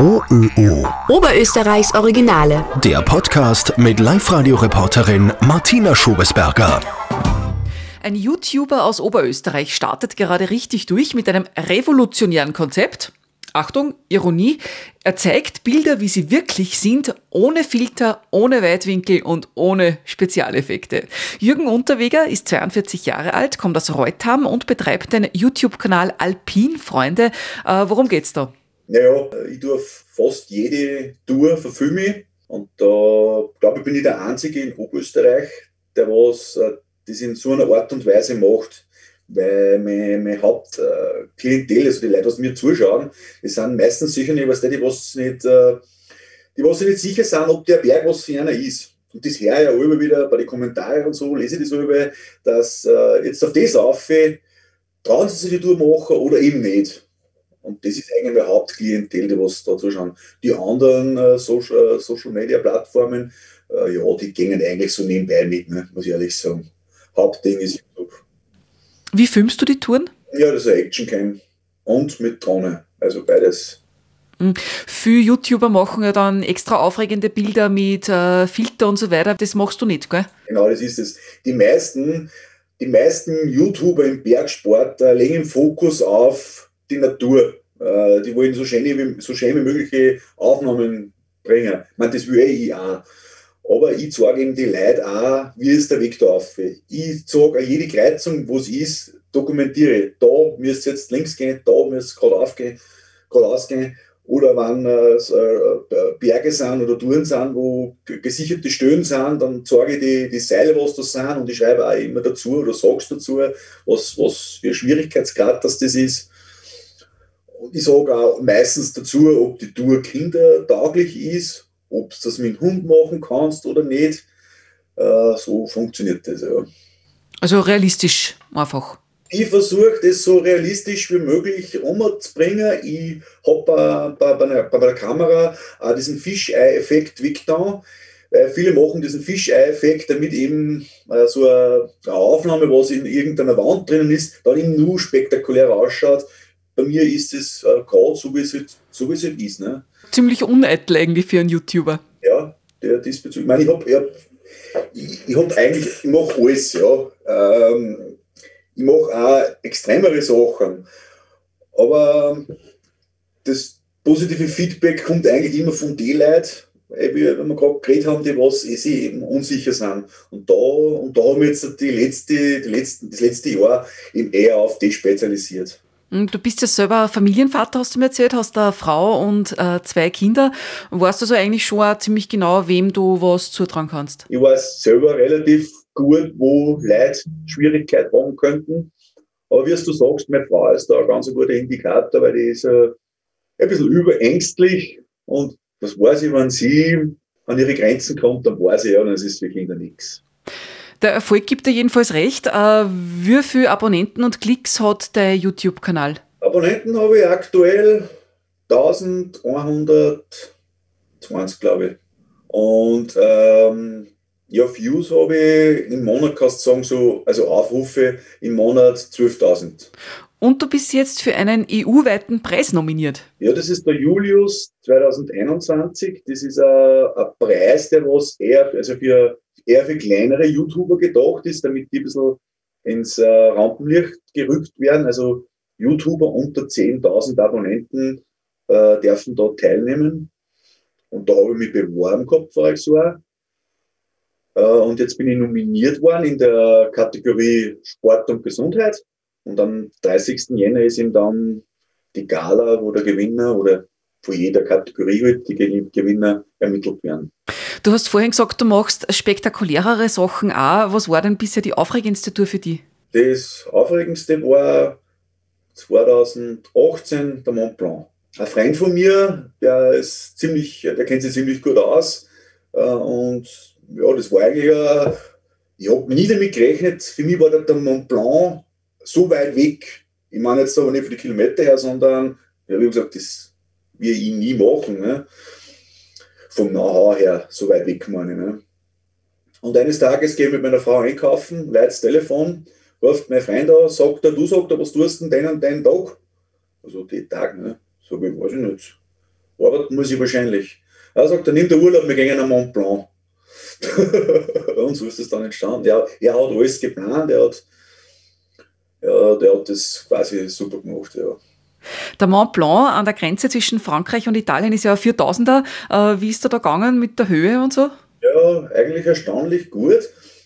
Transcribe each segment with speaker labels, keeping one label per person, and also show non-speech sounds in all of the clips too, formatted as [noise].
Speaker 1: OÖO.
Speaker 2: Oberösterreichs Originale.
Speaker 1: Der Podcast mit Live-Radio-Reporterin Martina Schobesberger.
Speaker 3: Ein YouTuber aus Oberösterreich startet gerade richtig durch mit einem revolutionären Konzept. Achtung, Ironie. Er zeigt Bilder, wie sie wirklich sind, ohne Filter, ohne Weitwinkel und ohne Spezialeffekte. Jürgen Unterweger ist 42 Jahre alt, kommt aus Reutham und betreibt den YouTube-Kanal Alpin Freunde. Äh, worum geht's da?
Speaker 4: Naja, ich tue fast jede Tour verfilme und da glaube ich, bin ich der Einzige in Oberösterreich, der was äh, das in so einer Art und Weise macht. Weil mein, mein Hauptklientel, also die Leute, die mir zuschauen, die sind meistens sicher nicht, was die, die was nicht, äh, die was nicht sicher sind, ob der Berg was für einer ist. Und das höre ich ja immer wieder bei den Kommentaren und so, lese ich das über, dass äh, jetzt auf das auf, trauen sie sich die Tour machen oder eben nicht. Und das ist eigentlich mein Hauptklientel, die was da zuschauen. Die anderen äh, Social, äh, Social Media Plattformen, äh, ja, die gehen eigentlich so nebenbei mit, ne, muss ich ehrlich sagen. Hauptding ist YouTube.
Speaker 3: Wie filmst du die Touren?
Speaker 4: Ja, das ist eine Actioncam und mit Drohne, also beides.
Speaker 3: Mhm. Viele YouTuber machen ja dann extra aufregende Bilder mit äh, Filter und so weiter. Das machst du nicht, gell?
Speaker 4: Genau, das ist es. Die meisten, die meisten YouTuber im Bergsport äh, legen Fokus auf die Natur. Äh, die wollen so schön, wie, so schön wie mögliche Aufnahmen bringen. Ich meine, das will ich auch. Aber ich zeige eben die Leute auch, wie ist der Weg da auf. Ich zeige jede Kreuzung, wo es ist, dokumentiere. Da müsst ihr jetzt links gehen, da müsst ihr gerade aufgehen, gerade ausgehen. Oder wenn äh, äh, Berge sind oder Touren sind, wo gesicherte Stöhnen sind, dann zeige ich die, die Seile, was das sind und ich schreibe auch immer dazu oder sag's dazu, was, was für Schwierigkeitsgrad das, das ist. Und ich sage auch meistens dazu, ob die Tour kindertauglich ist, ob du das mit dem Hund machen kannst oder nicht. Äh, so funktioniert das, ja.
Speaker 3: Also realistisch einfach.
Speaker 4: Ich versuche das so realistisch wie möglich umzubringen. Ich habe bei, bei, bei, der Kamera auch diesen Fischei-Effekt weggetan. Weil viele machen diesen Fischei-Effekt, damit eben äh, so eine, eine Aufnahme, was in irgendeiner Wand drinnen ist, dann eben nur spektakulär ausschaut bei mir ist es äh, gerade so, wie es halt, so wie es halt ist. Ne?
Speaker 3: Ziemlich uneitel eigentlich für einen YouTuber.
Speaker 4: Ja, der diesbezüglich. Ich meine, ich habe ich, ich hab eigentlich, ich mache alles, ja. Ähm, ich mache auch extremere Sachen. Aber das positive Feedback kommt eigentlich immer von den Leuten, wie wir gerade geredet haben, die was eh sie eben unsicher sind. Und da, und da haben wir jetzt die letzte, die letzten, das letzte Jahr eben eher auf die spezialisiert.
Speaker 3: Hm, du bist ja selber Familienvater, hast du mir erzählt, hast eine Frau und äh, zwei Kinder. Weißt du so eigentlich schon auch ziemlich genau, wem du was zutrauen kannst?
Speaker 4: Ich weiß selber relativ gut, wo Leute Schwierigkeiten haben könnten. Aber wie du sagst, meine Frau ist da ein ganz guter Indikator, weil die ist äh, ein bisschen überängstlich und das weiß ich, wenn sie an ihre Grenzen kommt, dann weiß ich ja, dann ist es für Kinder nichts.
Speaker 3: Der Erfolg gibt dir jedenfalls recht. Äh, wie viele Abonnenten und Klicks hat der YouTube-Kanal?
Speaker 4: Abonnenten habe ich aktuell 1120, glaube ich. Und ähm, ja, Views habe ich im Monat, kannst du sagen, so, also Aufrufe im Monat 12.000.
Speaker 3: Und du bist jetzt für einen EU-weiten Preis nominiert.
Speaker 4: Ja, das ist der Julius 2021. Das ist ein, ein Preis, der was eher, also für eher für kleinere YouTuber gedacht ist, damit die ein bisschen ins äh, Rampenlicht gerückt werden. Also YouTuber unter 10.000 Abonnenten äh, dürfen da teilnehmen. Und da habe ich mich beworben gehabt voriges Jahr. Äh, und jetzt bin ich nominiert worden in der Kategorie Sport und Gesundheit. Und am 30. Jänner ist eben dann die Gala, wo der Gewinner oder von jeder Kategorie halt die Gewinner ermittelt werden.
Speaker 3: Du hast vorhin gesagt, du machst spektakulärere Sachen auch. Was war denn bisher die aufregendste Tour für dich?
Speaker 4: Das aufregendste war 2018 der Mont Blanc. Ein Freund von mir, der ist ziemlich, der kennt sich ziemlich gut aus. Äh, und ja, das war eigentlich, ein, ich habe nie damit gerechnet. Für mich war der Mont Blanc so weit weg. Ich meine jetzt aber nicht für die Kilometer her, sondern, ja, wie gesagt, das wir ihn nie machen. Ne? Vom Know-how her so weit weg, meine ne? Und eines Tages gehe ich mit meiner Frau einkaufen, leite das Telefon, ruft mein Freund an, sagt er, du sagst, was tust du denn den und den Tag? Also den Tag, ne? Sag ich, weiß ich nicht. arbeiten muss ich wahrscheinlich. Er sagt, dann nimm der Urlaub, wir gehen nach Mont Blanc. [laughs] und so ist das dann entstanden. Ja, er hat alles geplant, er hat, ja, der hat das quasi super gemacht. Ja.
Speaker 3: Der Mont Blanc an der Grenze zwischen Frankreich und Italien ist ja ein 4000er. Äh, wie ist er da gegangen mit der Höhe und so?
Speaker 4: Ja, eigentlich erstaunlich gut.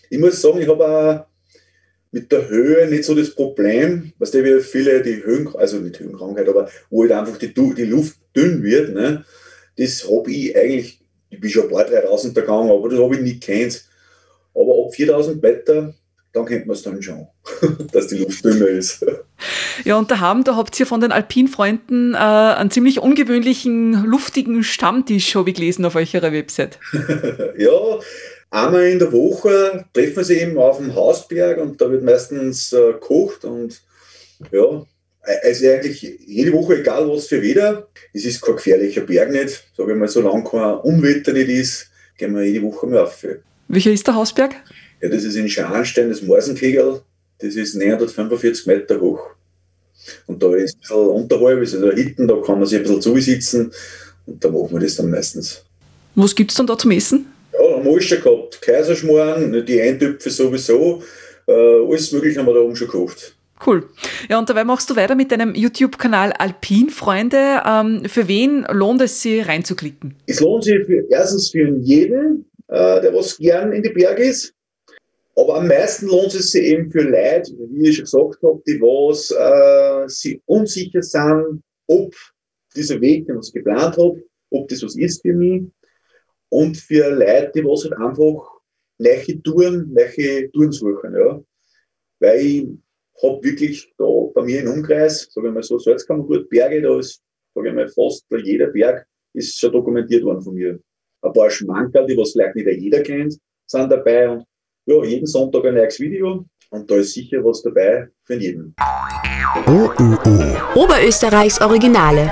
Speaker 4: Ich muss sagen, ich habe mit der Höhe nicht so das Problem, was der wie viele die Höhen, also nicht Höhenkrankheit, aber wo halt einfach die, die Luft dünn wird. Ne? Das habe ich eigentlich, ich bin schon ein paar 3000 gegangen, aber das habe ich nie kennt. Aber ab 4000 Meter, dann kennt man es dann schon, [laughs] dass die Luft dünner ist. [laughs]
Speaker 3: Ja, und daheim, da habt ihr von den Alpinfreunden äh, einen ziemlich ungewöhnlichen, luftigen Stammtisch, habe ich gelesen auf eurer Website. [laughs]
Speaker 4: ja, einmal in der Woche treffen wir sie eben auf dem Hausberg und da wird meistens äh, gekocht und ja, also eigentlich jede Woche, egal was für Wetter, es ist kein gefährlicher Berg nicht, sage ich mal, solange kein Unwetter nicht ist, gehen wir jede Woche mal auf.
Speaker 3: Welcher ist der Hausberg?
Speaker 4: Ja, das ist in Scharnstein, das Morsenkegel, das ist 945 Meter hoch. Und da ist ein bisschen unterhalb, ist also hinten, da kann man sich ein bisschen zusitzen und da machen wir das dann meistens.
Speaker 3: Was gibt es dann da zum Essen?
Speaker 4: Ja, haben wir alles schon gehabt. Kaiserschmarrn, die Eintöpfe sowieso, äh, alles Mögliche haben wir da oben schon gekocht.
Speaker 3: Cool. Ja, und dabei machst du weiter mit deinem YouTube-Kanal Alpinfreunde. Ähm, für wen lohnt es sich reinzuklicken?
Speaker 4: Es lohnt sich für, erstens für jeden, äh, der was gern in die Berge ist. Aber am meisten lohnt es sich eben für Leute, wie ich schon gesagt habe, die was äh, sie unsicher sind, ob dieser Weg, den ich geplant habe, ob das was ist für mich und für Leute, die was halt einfach neue Touren, neue Touren suchen. Ja. Weil ich habe wirklich da bei mir im Umkreis, sagen wir mal so, Salzkammergut, Berge, da ist, sage ich mal, fast jeder Berg ist schon dokumentiert worden von mir. Ein paar Schmankerl, die was vielleicht nicht jeder kennt, sind dabei und ja, jeden Sonntag ein neues Video und da ist sicher was dabei für jeden.
Speaker 2: Oberösterreichs Originale.